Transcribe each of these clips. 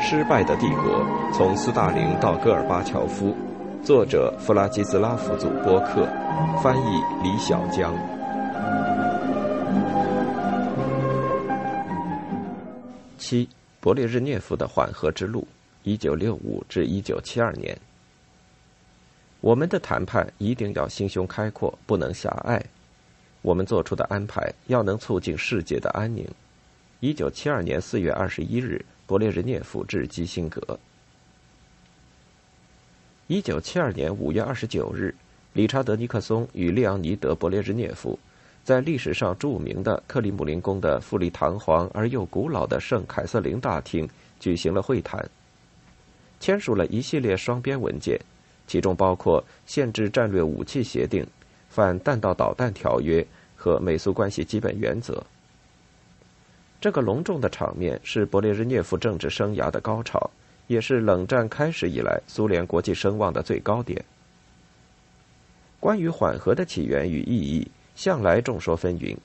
失败的帝国：从斯大林到戈尔巴乔夫，作者弗拉基斯拉夫·祖波克，翻译李小江。七，勃列日涅夫的缓和之路，一九六五至一九七二年。我们的谈判一定要心胸开阔，不能狭隘。我们做出的安排要能促进世界的安宁。一九七二年四月二十一日。勃列日涅夫致基辛格。一九七二年五月二十九日，理查德·尼克松与利昂尼德·勃列日涅夫在历史上著名的克里姆林宫的富丽堂皇而又古老的圣凯瑟琳大厅举行了会谈，签署了一系列双边文件，其中包括限制战略武器协定、反弹道导弹条约和美苏关系基本原则。这个隆重的场面是勃列日涅夫政治生涯的高潮，也是冷战开始以来苏联国际声望的最高点。关于缓和的起源与意义，向来众说纷纭。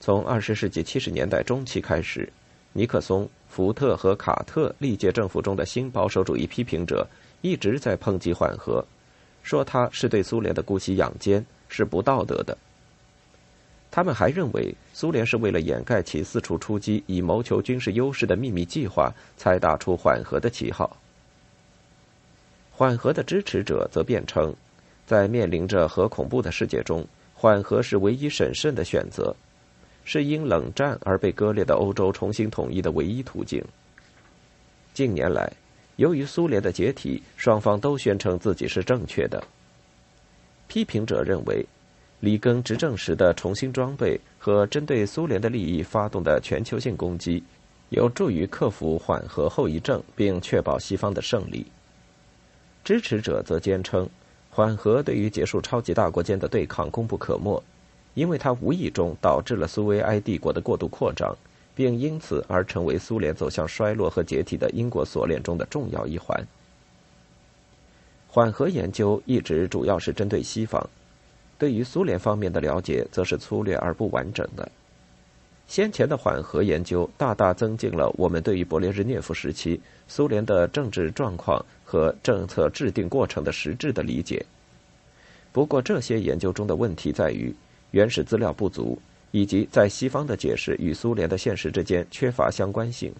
从二十世纪七十年代中期开始，尼克松、福特和卡特历届政府中的新保守主义批评者一直在抨击缓和，说它是对苏联的姑息养奸，是不道德的。他们还认为，苏联是为了掩盖其四处出击以谋求军事优势的秘密计划，才打出缓和的旗号。缓和的支持者则辩称，在面临着核恐怖的世界中，缓和是唯一审慎的选择，是因冷战而被割裂的欧洲重新统一的唯一途径。近年来，由于苏联的解体，双方都宣称自己是正确的。批评者认为。里根执政时的重新装备和针对苏联的利益发动的全球性攻击，有助于克服缓和后遗症，并确保西方的胜利。支持者则坚称，缓和对于结束超级大国间的对抗功不可没，因为它无意中导致了苏维埃帝国的过度扩张，并因此而成为苏联走向衰落和解体的因果锁链中的重要一环。缓和研究一直主要是针对西方。对于苏联方面的了解，则是粗略而不完整的。先前的缓和研究大大增进了我们对于勃列日涅夫时期苏联的政治状况和政策制定过程的实质的理解。不过，这些研究中的问题在于原始资料不足，以及在西方的解释与苏联的现实之间缺乏相关性。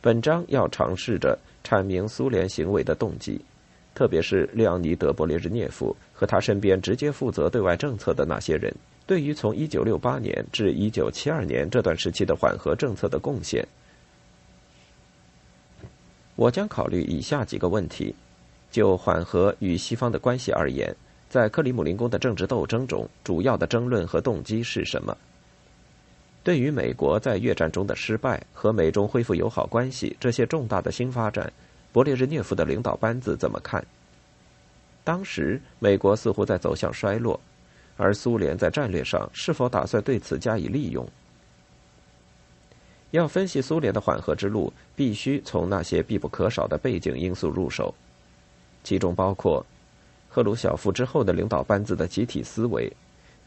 本章要尝试着阐明苏联行为的动机。特别是列昂尼德·勃列日涅夫和他身边直接负责对外政策的那些人，对于从1968年至1972年这段时期的缓和政策的贡献，我将考虑以下几个问题：就缓和与西方的关系而言，在克里姆林宫的政治斗争中，主要的争论和动机是什么？对于美国在越战中的失败和美中恢复友好关系这些重大的新发展。勃列日涅夫的领导班子怎么看？当时美国似乎在走向衰落，而苏联在战略上是否打算对此加以利用？要分析苏联的缓和之路，必须从那些必不可少的背景因素入手，其中包括赫鲁晓夫之后的领导班子的集体思维、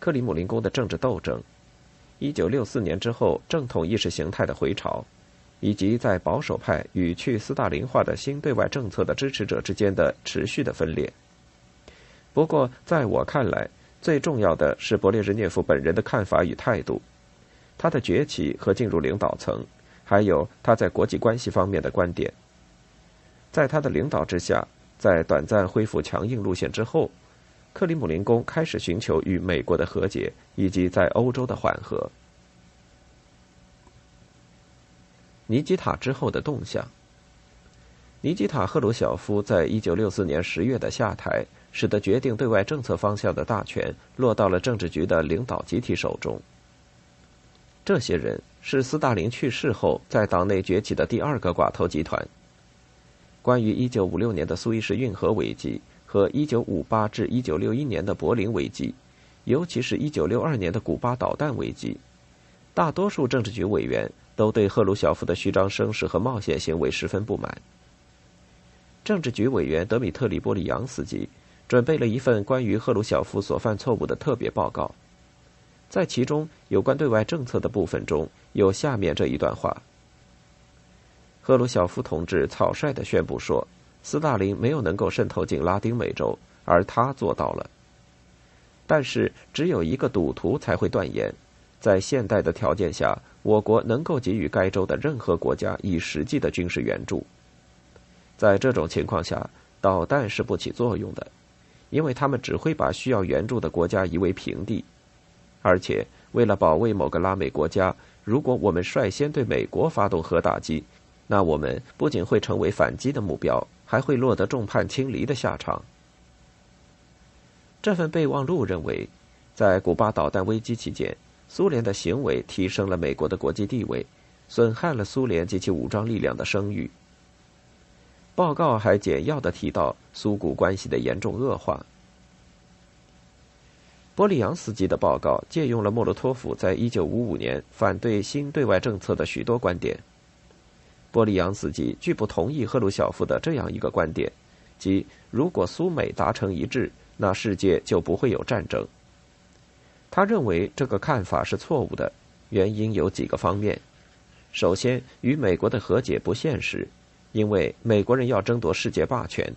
克里姆林宫的政治斗争、一九六四年之后正统意识形态的回潮。以及在保守派与去斯大林化的新对外政策的支持者之间的持续的分裂。不过，在我看来，最重要的是勃列日涅夫本人的看法与态度，他的崛起和进入领导层，还有他在国际关系方面的观点。在他的领导之下，在短暂恢复强硬路线之后，克里姆林宫开始寻求与美国的和解，以及在欧洲的缓和。尼基塔之后的动向。尼基塔·赫鲁晓夫在一九六四年十月的下台，使得决定对外政策方向的大权落到了政治局的领导集体手中。这些人是斯大林去世后在党内崛起的第二个寡头集团。关于一九五六年的苏伊士运河危机和一九五八至一九六一年的柏林危机，尤其是一九六二年的古巴导弹危机，大多数政治局委员。都对赫鲁晓夫的虚张声势和冒险行为十分不满。政治局委员德米特里·波里扬斯基准备了一份关于赫鲁晓夫所犯错误的特别报告。在其中有关对外政策的部分中有下面这一段话：赫鲁晓夫同志草率地宣布说，斯大林没有能够渗透进拉丁美洲，而他做到了。但是，只有一个赌徒才会断言，在现代的条件下，我国能够给予该州的任何国家以实际的军事援助。在这种情况下，导弹是不起作用的，因为他们只会把需要援助的国家夷为平地。而且，为了保卫某个拉美国家，如果我们率先对美国发动核打击，那我们不仅会成为反击的目标，还会落得众叛亲离的下场。这份备忘录认为，在古巴导弹危机期间，苏联的行为提升了美国的国际地位，损害了苏联及其武装力量的声誉。报告还简要的提到苏古关系的严重恶化。波利扬斯基的报告借用了莫洛托夫在1955年反对新对外政策的许多观点。波利扬斯基拒不同意赫鲁晓夫的这样一个观点，即如果苏美达成一致，那世界就不会有战争。他认为这个看法是错误的，原因有几个方面：首先，与美国的和解不现实，因为美国人要争夺世界霸权。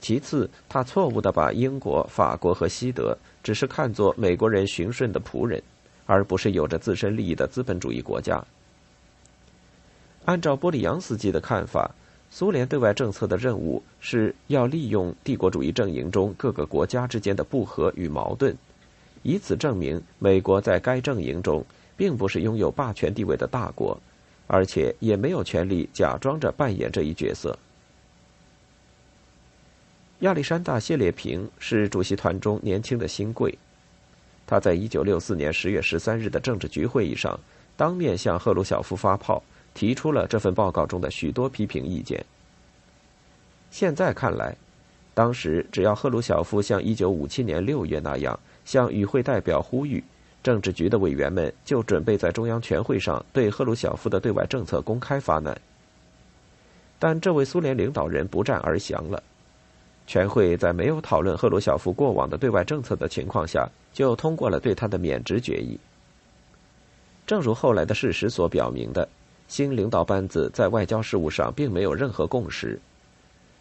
其次，他错误的把英国、法国和西德只是看作美国人循顺的仆人，而不是有着自身利益的资本主义国家。按照波利扬斯基的看法，苏联对外政策的任务是要利用帝国主义阵营中各个国家之间的不和与矛盾，以此证明美国在该阵营中并不是拥有霸权地位的大国，而且也没有权利假装着扮演这一角色。亚历山大·谢列平是主席团中年轻的新贵，他在一九六四年十月十三日的政治局会议上，当面向赫鲁晓夫发炮，提出了这份报告中的许多批评意见。现在看来，当时只要赫鲁晓夫像一九五七年六月那样向与会代表呼吁，政治局的委员们就准备在中央全会上对赫鲁晓夫的对外政策公开发难。但这位苏联领导人不战而降了。全会在没有讨论赫鲁晓夫过往的对外政策的情况下，就通过了对他的免职决议。正如后来的事实所表明的，新领导班子在外交事务上并没有任何共识。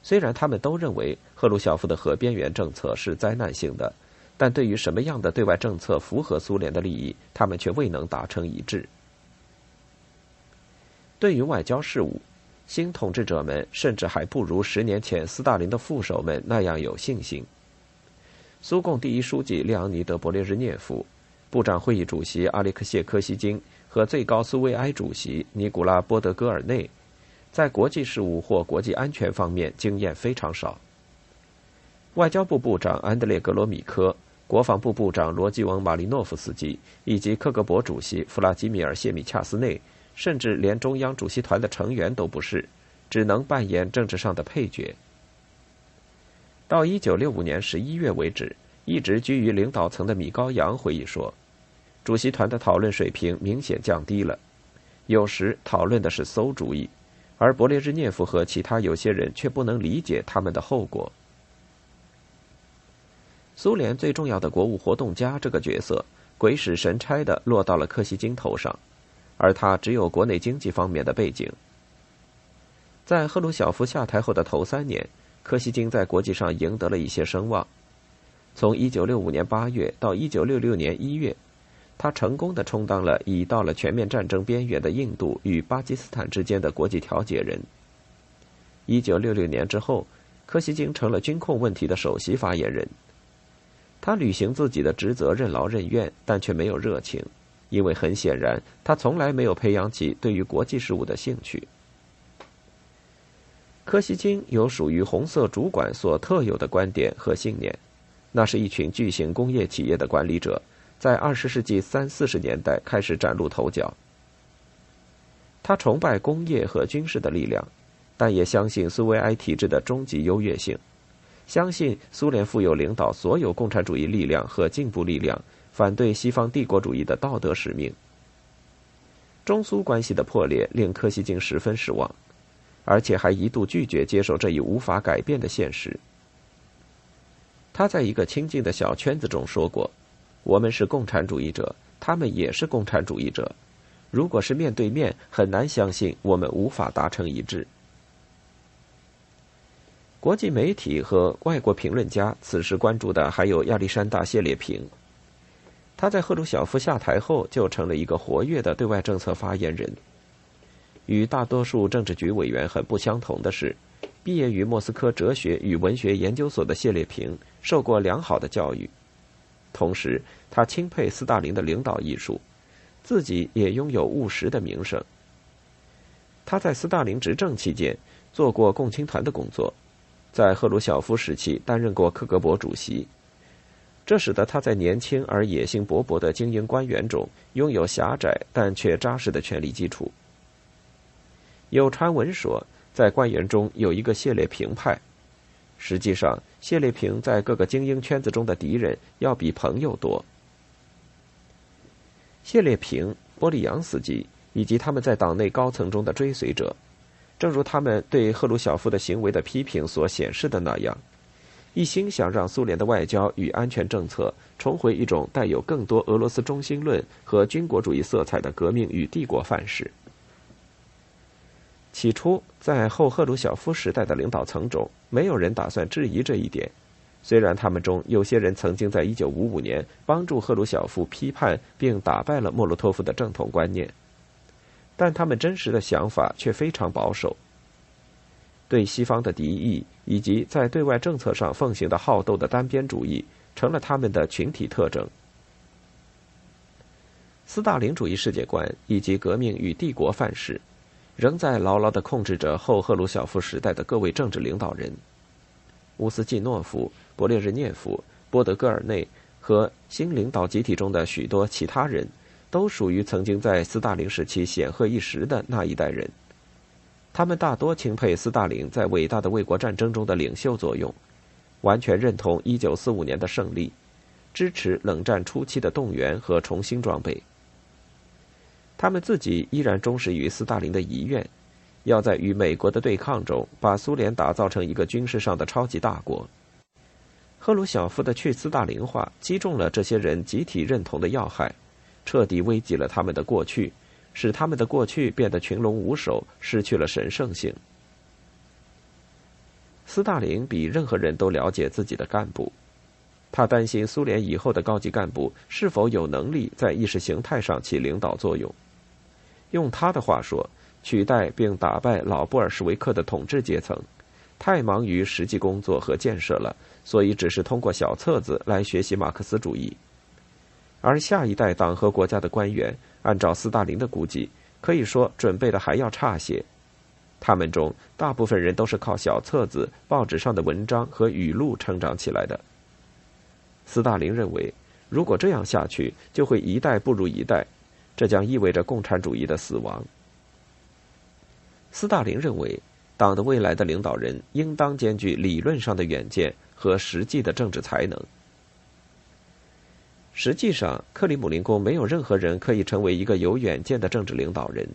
虽然他们都认为赫鲁晓夫的核边缘政策是灾难性的，但对于什么样的对外政策符合苏联的利益，他们却未能达成一致。对于外交事务，新统治者们甚至还不如十年前斯大林的副手们那样有信心。苏共第一书记列昂尼德·勃列日涅夫、部长会议主席阿列克谢·科西金和最高苏维埃主席尼古拉·波德戈尔内，在国际事务或国际安全方面经验非常少。外交部部长安德烈·格罗米科、国防部部长罗基翁·马利诺夫斯基以及克格勃主席弗拉基米尔·谢米恰斯内。甚至连中央主席团的成员都不是，只能扮演政治上的配角。到一九六五年十一月为止，一直居于领导层的米高扬回忆说，主席团的讨论水平明显降低了，有时讨论的是馊主意，而勃列日涅夫和其他有些人却不能理解他们的后果。苏联最重要的国务活动家这个角色，鬼使神差的落到了柯西金头上。而他只有国内经济方面的背景。在赫鲁晓夫下台后的头三年，柯西金在国际上赢得了一些声望。从1965年8月到1966年1月，他成功的充当了已到了全面战争边缘的印度与巴基斯坦之间的国际调解人。1966年之后，柯西金成了军控问题的首席发言人。他履行自己的职责，任劳任怨，但却没有热情。因为很显然，他从来没有培养起对于国际事务的兴趣。柯西金有属于红色主管所特有的观点和信念，那是一群巨型工业企业的管理者，在二十世纪三四十年代开始崭露头角。他崇拜工业和军事的力量，但也相信苏维埃体制的终极优越性，相信苏联负有领导所有共产主义力量和进步力量。反对西方帝国主义的道德使命。中苏关系的破裂令柯西金十分失望，而且还一度拒绝接受这一无法改变的现实。他在一个亲近的小圈子中说过：“我们是共产主义者，他们也是共产主义者。如果是面对面，很难相信我们无法达成一致。国际媒体和外国评论家此时关注的还有亚历山大·谢列平。他在赫鲁晓夫下台后就成了一个活跃的对外政策发言人。与大多数政治局委员很不相同的是，毕业于莫斯科哲学与文学研究所的谢列平受过良好的教育，同时他钦佩斯大林的领导艺术。自己也拥有务实的名声。他在斯大林执政期间做过共青团的工作，在赫鲁晓夫时期担任过克格勃主席，这使得他在年轻而野心勃勃的精英官员中拥有狭窄但却扎实的权力基础。有传闻说，在官员中有一个谢列平派，实际上谢列平在各个精英圈子中的敌人要比朋友多。谢列平、波利扬斯基以及他们在党内高层中的追随者，正如他们对赫鲁晓夫的行为的批评所显示的那样，一心想让苏联的外交与安全政策重回一种带有更多俄罗斯中心论和军国主义色彩的革命与帝国范式。起初，在后赫鲁晓夫时代的领导层中，没有人打算质疑这一点。虽然他们中有些人曾经在1955年帮助赫鲁晓夫批判并打败了莫洛托夫的正统观念，但他们真实的想法却非常保守。对西方的敌意以及在对外政策上奉行的好斗的单边主义，成了他们的群体特征。斯大林主义世界观以及革命与帝国范式，仍在牢牢地控制着后赫鲁晓夫时代的各位政治领导人。乌斯季诺夫、勃列日涅夫、波德戈尔内和新领导集体中的许多其他人，都属于曾经在斯大林时期显赫一时的那一代人。他们大多钦佩斯大林在伟大的卫国战争中的领袖作用，完全认同1945年的胜利，支持冷战初期的动员和重新装备。他们自己依然忠实于斯大林的遗愿。要在与美国的对抗中，把苏联打造成一个军事上的超级大国。赫鲁晓夫的去斯大林化击中了这些人集体认同的要害，彻底危及了他们的过去，使他们的过去变得群龙无首，失去了神圣性。斯大林比任何人都了解自己的干部，他担心苏联以后的高级干部是否有能力在意识形态上起领导作用。用他的话说。取代并打败老布尔什维克的统治阶层，太忙于实际工作和建设了，所以只是通过小册子来学习马克思主义。而下一代党和国家的官员，按照斯大林的估计，可以说准备的还要差些。他们中大部分人都是靠小册子、报纸上的文章和语录成长起来的。斯大林认为，如果这样下去，就会一代不如一代，这将意味着共产主义的死亡。斯大林认为，党的未来的领导人应当兼具理论上的远见和实际的政治才能。实际上，克里姆林宫没有任何人可以成为一个有远见的政治领导人。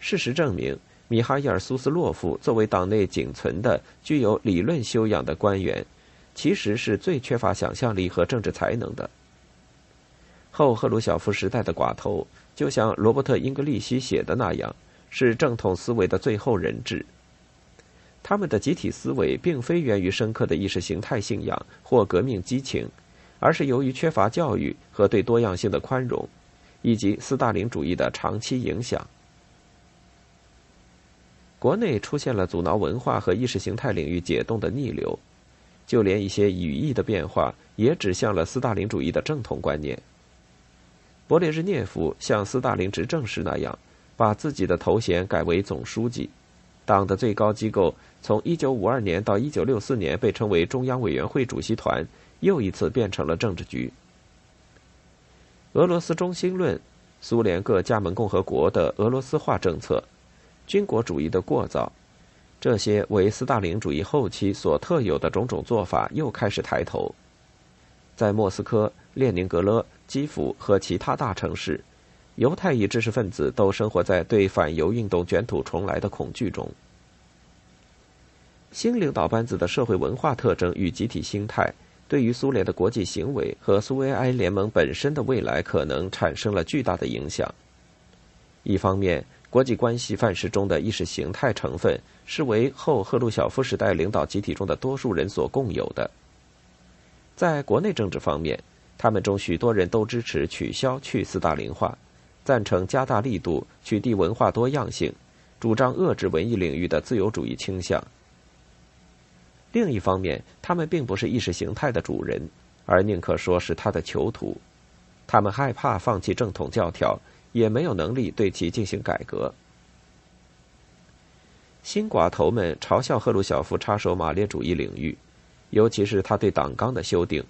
事实证明，米哈伊尔·苏斯洛夫作为党内仅存的具有理论修养的官员，其实是最缺乏想象力和政治才能的。后赫鲁晓夫时代的寡头，就像罗伯特·英格利希写的那样。是正统思维的最后人质。他们的集体思维并非源于深刻的意识形态信仰或革命激情，而是由于缺乏教育和对多样性的宽容，以及斯大林主义的长期影响。国内出现了阻挠文化和意识形态领域解冻的逆流，就连一些语义的变化也指向了斯大林主义的正统观念。勃列日涅夫像斯大林执政时那样。把自己的头衔改为总书记，党的最高机构从1952年到1964年被称为中央委员会主席团，又一次变成了政治局。俄罗斯中心论、苏联各加盟共和国的俄罗斯化政策、军国主义的过早，这些为斯大林主义后期所特有的种种做法又开始抬头。在莫斯科、列宁格勒、基辅和其他大城市。犹太裔知识分子都生活在对反犹运动卷土重来的恐惧中。新领导班子的社会文化特征与集体心态，对于苏联的国际行为和苏维埃联盟本身的未来可能产生了巨大的影响。一方面，国际关系范式中的意识形态成分是为后赫鲁晓夫时代领导集体中的多数人所共有的；在国内政治方面，他们中许多人都支持取消去斯大林化，赞成加大力度取缔文化多样性，主张遏制文艺领域的自由主义倾向。另一方面，他们并不是意识形态的主人，而宁可说是他的囚徒。他们害怕放弃正统教条，也没有能力对其进行改革。新寡头们嘲笑赫鲁晓夫插手马列主义领域，尤其是他对党纲的修订，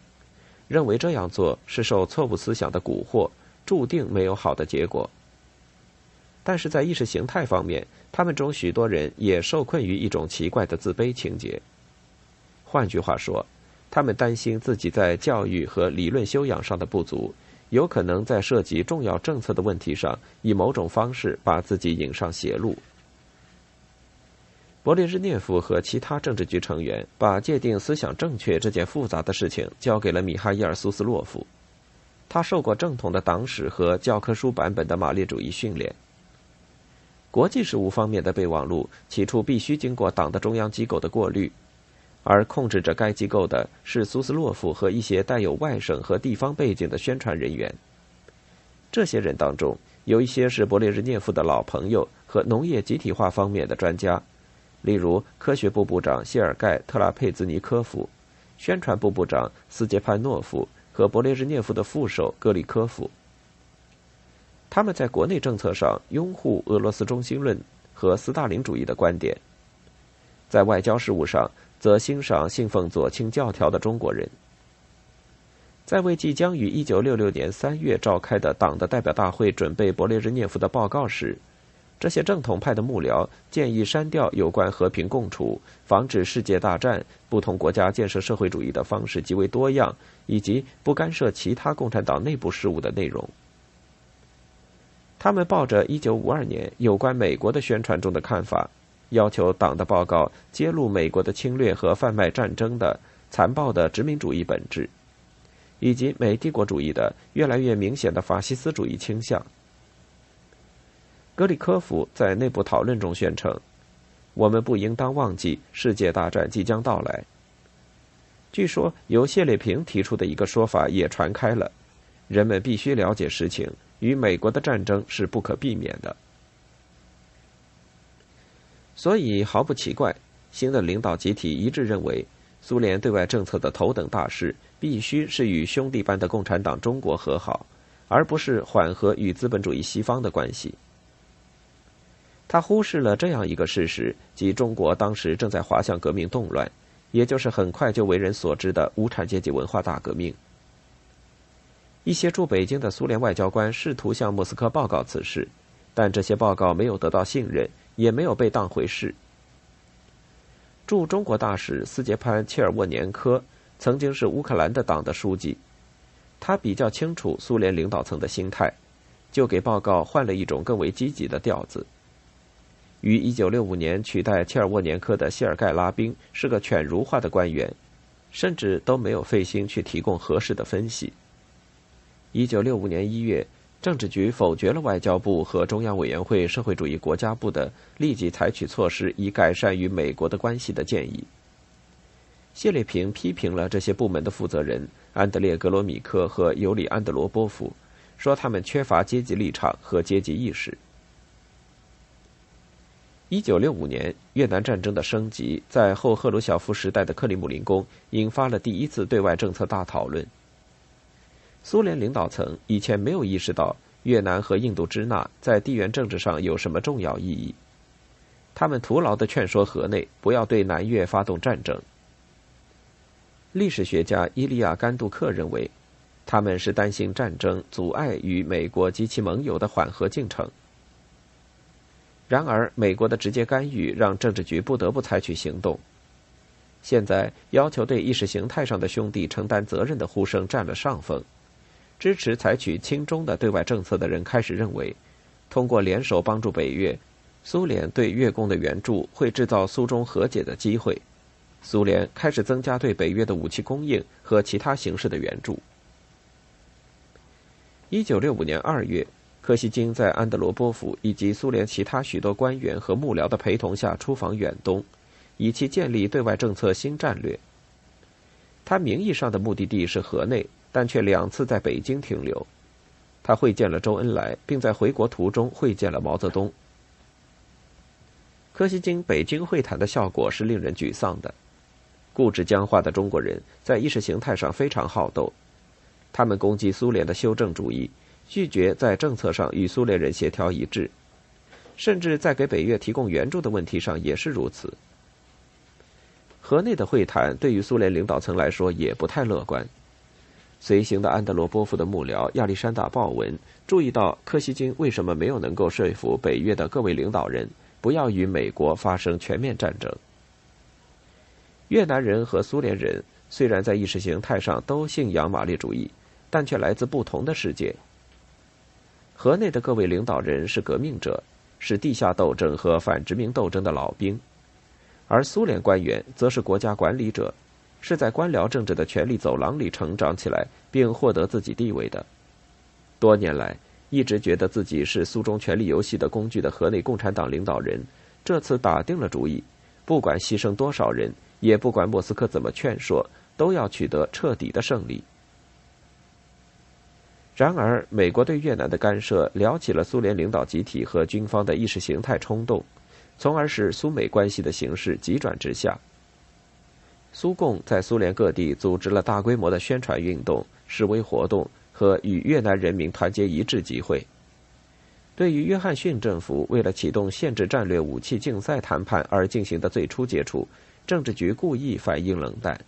认为这样做是受错误思想的蛊惑，注定没有好的结果。但是在意识形态方面，他们中许多人也受困于一种奇怪的自卑情结。换句话说，他们担心自己在教育和理论修养上的不足，有可能在涉及重要政策的问题上，以某种方式把自己引上邪路。勃列日涅夫和其他政治局成员把界定思想正确这件复杂的事情交给了米哈伊尔·苏斯洛夫，他受过正统的党史和教科书版本的马列主义训练。国际事务方面的备忘录起初必须经过党的中央机构的过滤。而控制着该机构的是苏斯洛夫和一些带有外省和地方背景的宣传人员。这些人当中有一些是勃列日涅夫的老朋友和农业集体化方面的专家，例如科学部部长谢尔盖·特拉佩兹尼科夫、宣传部部长斯捷潘诺夫和勃列日涅夫的副手格里科夫。他们在国内政策上拥护俄罗斯中心论和斯大林主义的观点，在外交事务上。则欣赏信奉左倾教条的中国人，在为即将于一九六六年三月召开的党的代表大会准备勃列日涅夫的报告时，这些正统派的幕僚建议删掉有关和平共处、防止世界大战、不同国家建设社会主义的方式极为多样，以及不干涉其他共产党内部事务的内容。他们抱着一九五二年有关美国的宣传中的看法。要求党的报告揭露美国的侵略和贩卖战争的残暴的殖民主义本质，以及美帝国主义的越来越明显的法西斯主义倾向。格里科夫在内部讨论中宣称：“我们不应当忘记世界大战即将到来。”据说由谢列平提出的一个说法也传开了：人们必须了解实情，与美国的战争是不可避免的。所以毫不奇怪，新的领导集体一致认为，苏联对外政策的头等大事必须是与兄弟般的共产党中国和好，而不是缓和与资本主义西方的关系。他忽视了这样一个事实，即中国当时正在滑向革命动乱，也就是很快就为人所知的无产阶级文化大革命。一些驻北京的苏联外交官试图向莫斯科报告此事，但这些报告没有得到信任。也没有被当回事。驻中国大使斯捷潘·切尔沃年科曾经是乌克兰的党的书记，他比较清楚苏联领导层的心态，就给报告换了一种更为积极的调子。于一九六五年取代切尔沃年科的谢尔盖·拉宾是个犬儒化的官员，甚至都没有费心去提供合适的分析。一九六五年一月。政治局否决了外交部和中央委员会社会主义国家部的立即采取措施以改善与美国的关系的建议。谢列平批评了这些部门的负责人安德烈·格罗米科和尤里·安德罗波夫，说他们缺乏阶级立场和阶级意识。一九六五年，越南战争的升级在后赫鲁晓夫时代的克里姆林宫引发了第一次对外政策大讨论。苏联领导层以前没有意识到越南和印度支那在地缘政治上有什么重要意义，他们徒劳的劝说河内不要对南越发动战争。历史学家伊利亚·甘杜克认为，他们是担心战争阻碍与美国及其盟友的缓和进程。然而，美国的直接干预让政治局不得不采取行动。现在，要求对意识形态上的兄弟承担责任的呼声占了上风。支持采取亲中的对外政策的人开始认为，通过联手帮助北越，苏联对越共的援助会制造苏中和解的机会。苏联开始增加对北约的武器供应和其他形式的援助。一九六五年二月，柯西金在安德罗波夫以及苏联其他许多官员和幕僚的陪同下出访远东，以其建立对外政策新战略。他名义上的目的地是河内，但却两次在北京停留。他会见了周恩来，并在回国途中会见了毛泽东。柯西金北京会谈的效果是令人沮丧的。固执僵化的中国人在意识形态上非常好斗。他们攻击苏联的修正主义，拒绝在政策上与苏联人协调一致，甚至在给北越提供援助的问题上也是如此。河内的会谈对于苏联领导层来说也不太乐观。随行的安德罗波夫的幕僚亚历山大·鲍文注意到柯西金为什么没有能够说服北约的各位领导人不要与美国发生全面战争。越南人和苏联人虽然在意识形态上都信仰马列主义。但却来自不同的世界。河内的各位领导人是革命者，是地下斗争和反殖民斗争的老兵，而苏联官员则是国家管理者，是在官僚政治的权力走廊里成长起来并获得自己地位的。多年来一直觉得自己是苏中权力游戏的工具的河内共产党领导人，这次打定了主意，不管牺牲多少人，也不管莫斯科怎么劝说，都要取得彻底的胜利。然而，美国对越南的干涉撩起了苏联领导集体和军方的意识形态冲动，从而使苏美关系的形势急转直下。苏共在苏联各地组织了大规模的宣传运动、示威活动和与越南人民团结一致集会。对于约翰逊政府为了启动限制战略武器竞赛谈判而进行的最初接触，政治局故意反应冷淡。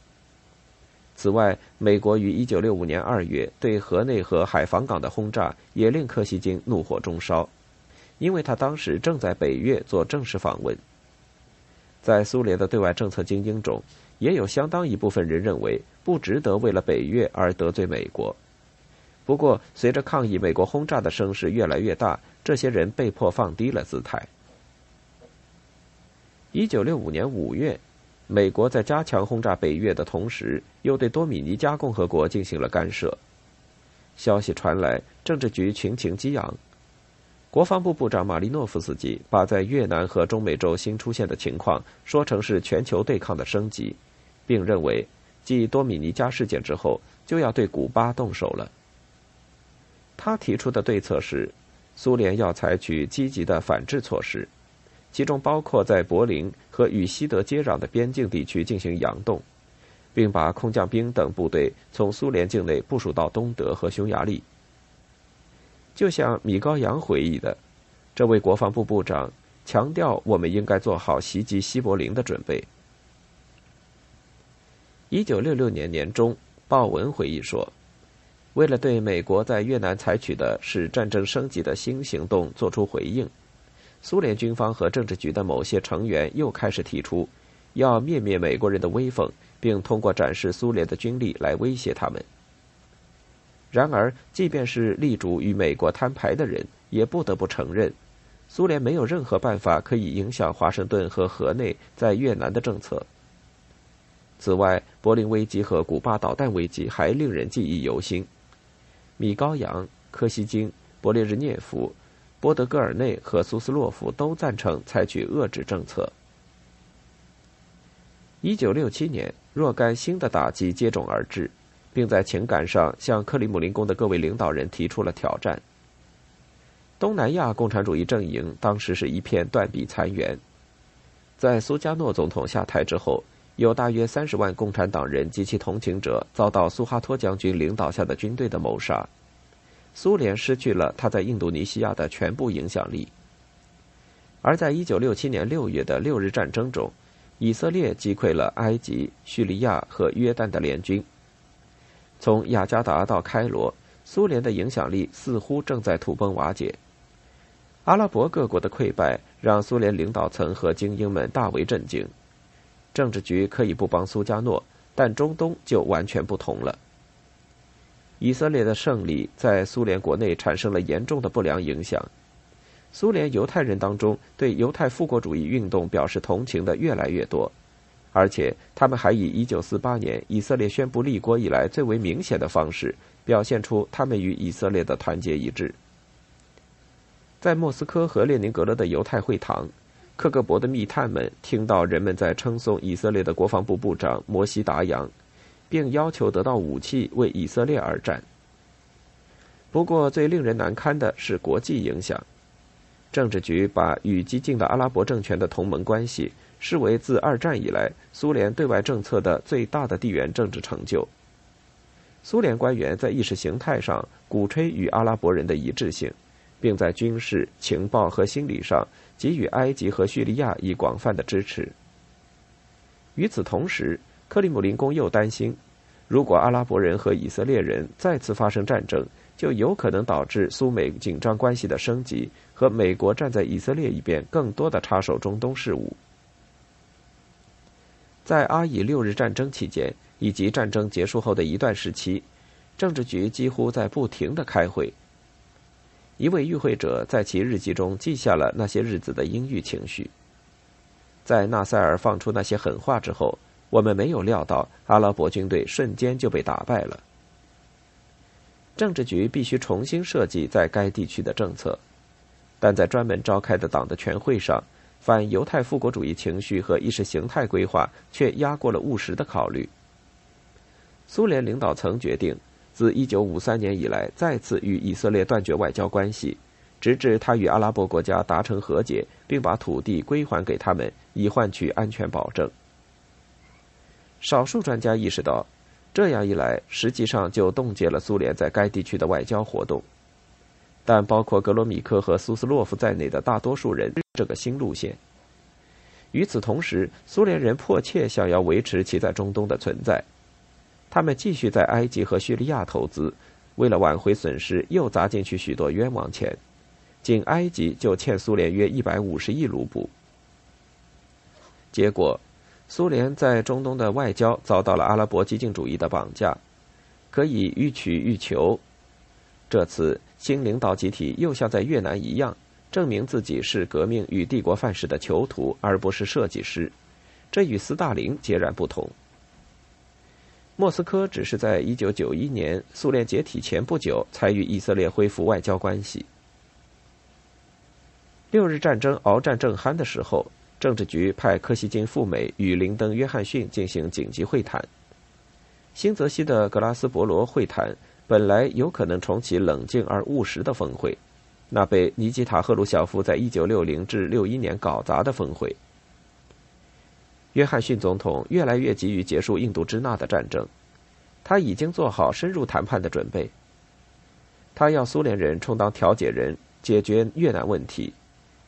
此外，美国于1965年2月对河内和海防港的轰炸也令柯西金怒火中烧，因为他当时正在北越做正式访问。在苏联的对外政策精英中，也有相当一部分人认为不值得为了北越而得罪美国。不过，随着抗议美国轰炸的声势越来越大，这些人被迫放低了姿态。1965年5月。美国在加强轰炸北越的同时，又对多米尼加共和国进行了干涉。消息传来，政治局群情激昂。国防部部长马利诺夫斯基把在越南和中美洲新出现的情况说成是全球对抗的升级，并认为，继多米尼加事件之后，就要对古巴动手了。他提出的对策是，苏联要采取积极的反制措施。其中包括在柏林和与西德接壤的边境地区进行佯动，并把空降兵等部队从苏联境内部署到东德和匈牙利。就像米高扬回忆的，这位国防部部长强调，我们应该做好袭击西柏林的准备。一九六六年年中，鲍文回忆说，为了对美国在越南采取的使战争升级的新行动作出回应。苏联军方和政治局的某些成员又开始提出，要灭灭美国人的威风，并通过展示苏联的军力来威胁他们。然而，即便是力主与美国摊牌的人，也不得不承认，苏联没有任何办法可以影响华盛顿和河内在越南的政策。此外，柏林危机和古巴导弹危机还令人记忆犹新。米高扬、柯西金、勃列日涅夫。波德戈尔内和苏斯洛夫都赞成采取遏制政策。一九六七年，若干新的打击接踵而至，并在情感上向克里姆林宫的各位领导人提出了挑战。东南亚共产主义阵营当时是一片断壁残垣。在苏加诺总统下台之后，有大约三十万共产党人及其同情者遭到苏哈托将军领导下的军队的谋杀。苏联失去了他在印度尼西亚的全部影响力，而在1967年6月的六日战争中，以色列击溃了埃及、叙利亚和约旦的联军。从雅加达到开罗，苏联的影响力似乎正在土崩瓦解。阿拉伯各国的溃败让苏联领导层和精英们大为震惊。政治局可以不帮苏加诺，但中东就完全不同了。以色列的胜利在苏联国内产生了严重的不良影响。苏联犹太人当中对犹太复国主义运动表示同情的越来越多，而且他们还以1948年以色列宣布立国以来最为明显的方式，表现出他们与以色列的团结一致。在莫斯科和列宁格勒的犹太会堂，克格勃的密探们听到人们在称颂以色列的国防部部长摩西达扬，并要求得到武器为以色列而战。不过，最令人难堪的是国际影响。政治局把与激进的阿拉伯政权的同盟关系视为自二战以来苏联对外政策的最大的地缘政治成就。苏联官员在意识形态上鼓吹与阿拉伯人的一致性，并在军事、情报和心理上给予埃及和叙利亚以广泛的支持。与此同时，克里姆林宫又担心，如果阿拉伯人和以色列人再次发生战争，就有可能导致苏美紧张关系的升级和美国站在以色列一边更多的插手中东事务。在阿以六日战争期间以及战争结束后的一段时期，政治局几乎在不停的开会。一位与会者在其日记中记下了那些日子的阴郁情绪。在纳赛尔放出那些狠话之后，我们没有料到阿拉伯军队瞬间就被打败了。政治局必须重新设计在该地区的政策，但在专门召开的党的全会上，反犹太复国主义情绪和意识形态规划却压过了务实的考虑。苏联领导层决定，自1953年以来再次与以色列断绝外交关系，直至他与阿拉伯国家达成和解，并把土地归还给他们，以换取安全保证。少数专家意识到。这样一来，实际上就冻结了苏联在该地区的外交活动。但包括格罗米科和苏斯洛夫在内的大多数人这个新路线。与此同时，苏联人迫切想要维持其在中东的存在。他们继续在埃及和叙利亚投资，为了挽回损失，又砸进去许多冤枉钱。仅埃及就欠苏联约一百五十亿卢布。结果。苏联在中东的外交遭到了阿拉伯激进主义的绑架，可以欲取欲求。这次新领导集体又像在越南一样，证明自己是革命与帝国范式的囚徒，而不是设计师。这与斯大林截然不同。莫斯科只是在一九九一年苏联解体前不久才与以色列恢复外交关系。六日战争鏖战正酣的时候。政治局派柯西金赴美与林登·约翰逊进行紧急会谈。新泽西的格拉斯伯罗会谈本来有可能重启冷静而务实的峰会，那被尼基塔·赫鲁晓夫在1960至61年搞砸的峰会。约翰逊总统越来越急于结束印度支那的战争，他已经做好深入谈判的准备。他要苏联人充当调解人，解决越南问题。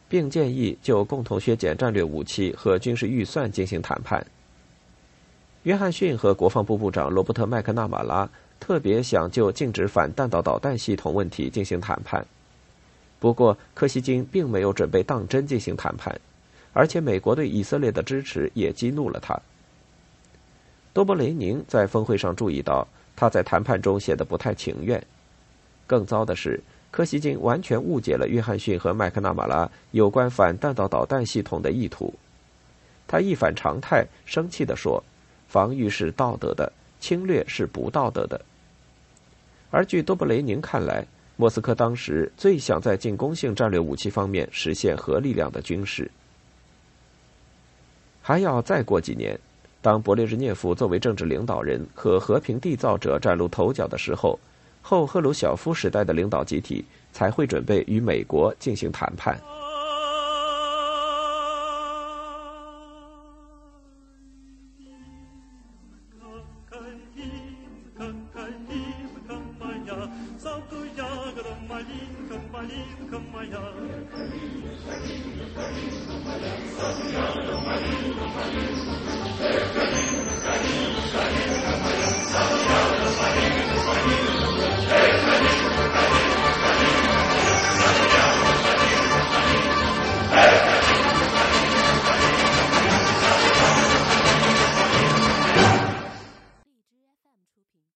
并建议就共同削减战略武器和军事预算进行谈判。约翰逊和国防部部长罗伯特·麦克纳马拉特别想就禁止反弹道导弹系统问题进行谈判。不过，柯西金并没有准备当真进行谈判，而且美国对以色列的支持也激怒了他。多波雷宁在峰会上注意到，他在谈判中显得不太情愿。更糟的是。柯西金完全误解了约翰逊和麦克纳马拉有关反弹道导弹系统的意图。他一反常态，生气地说：“防御是道德的，侵略是不道德的。”而据多布雷宁看来，莫斯科当时最想在进攻性战略武器方面实现核力量的军事。还要再过几年，当勃列日涅夫作为政治领导人和和平缔造者崭露头角的时候。后赫鲁晓夫时代的领导集体才会准备与美国进行谈判。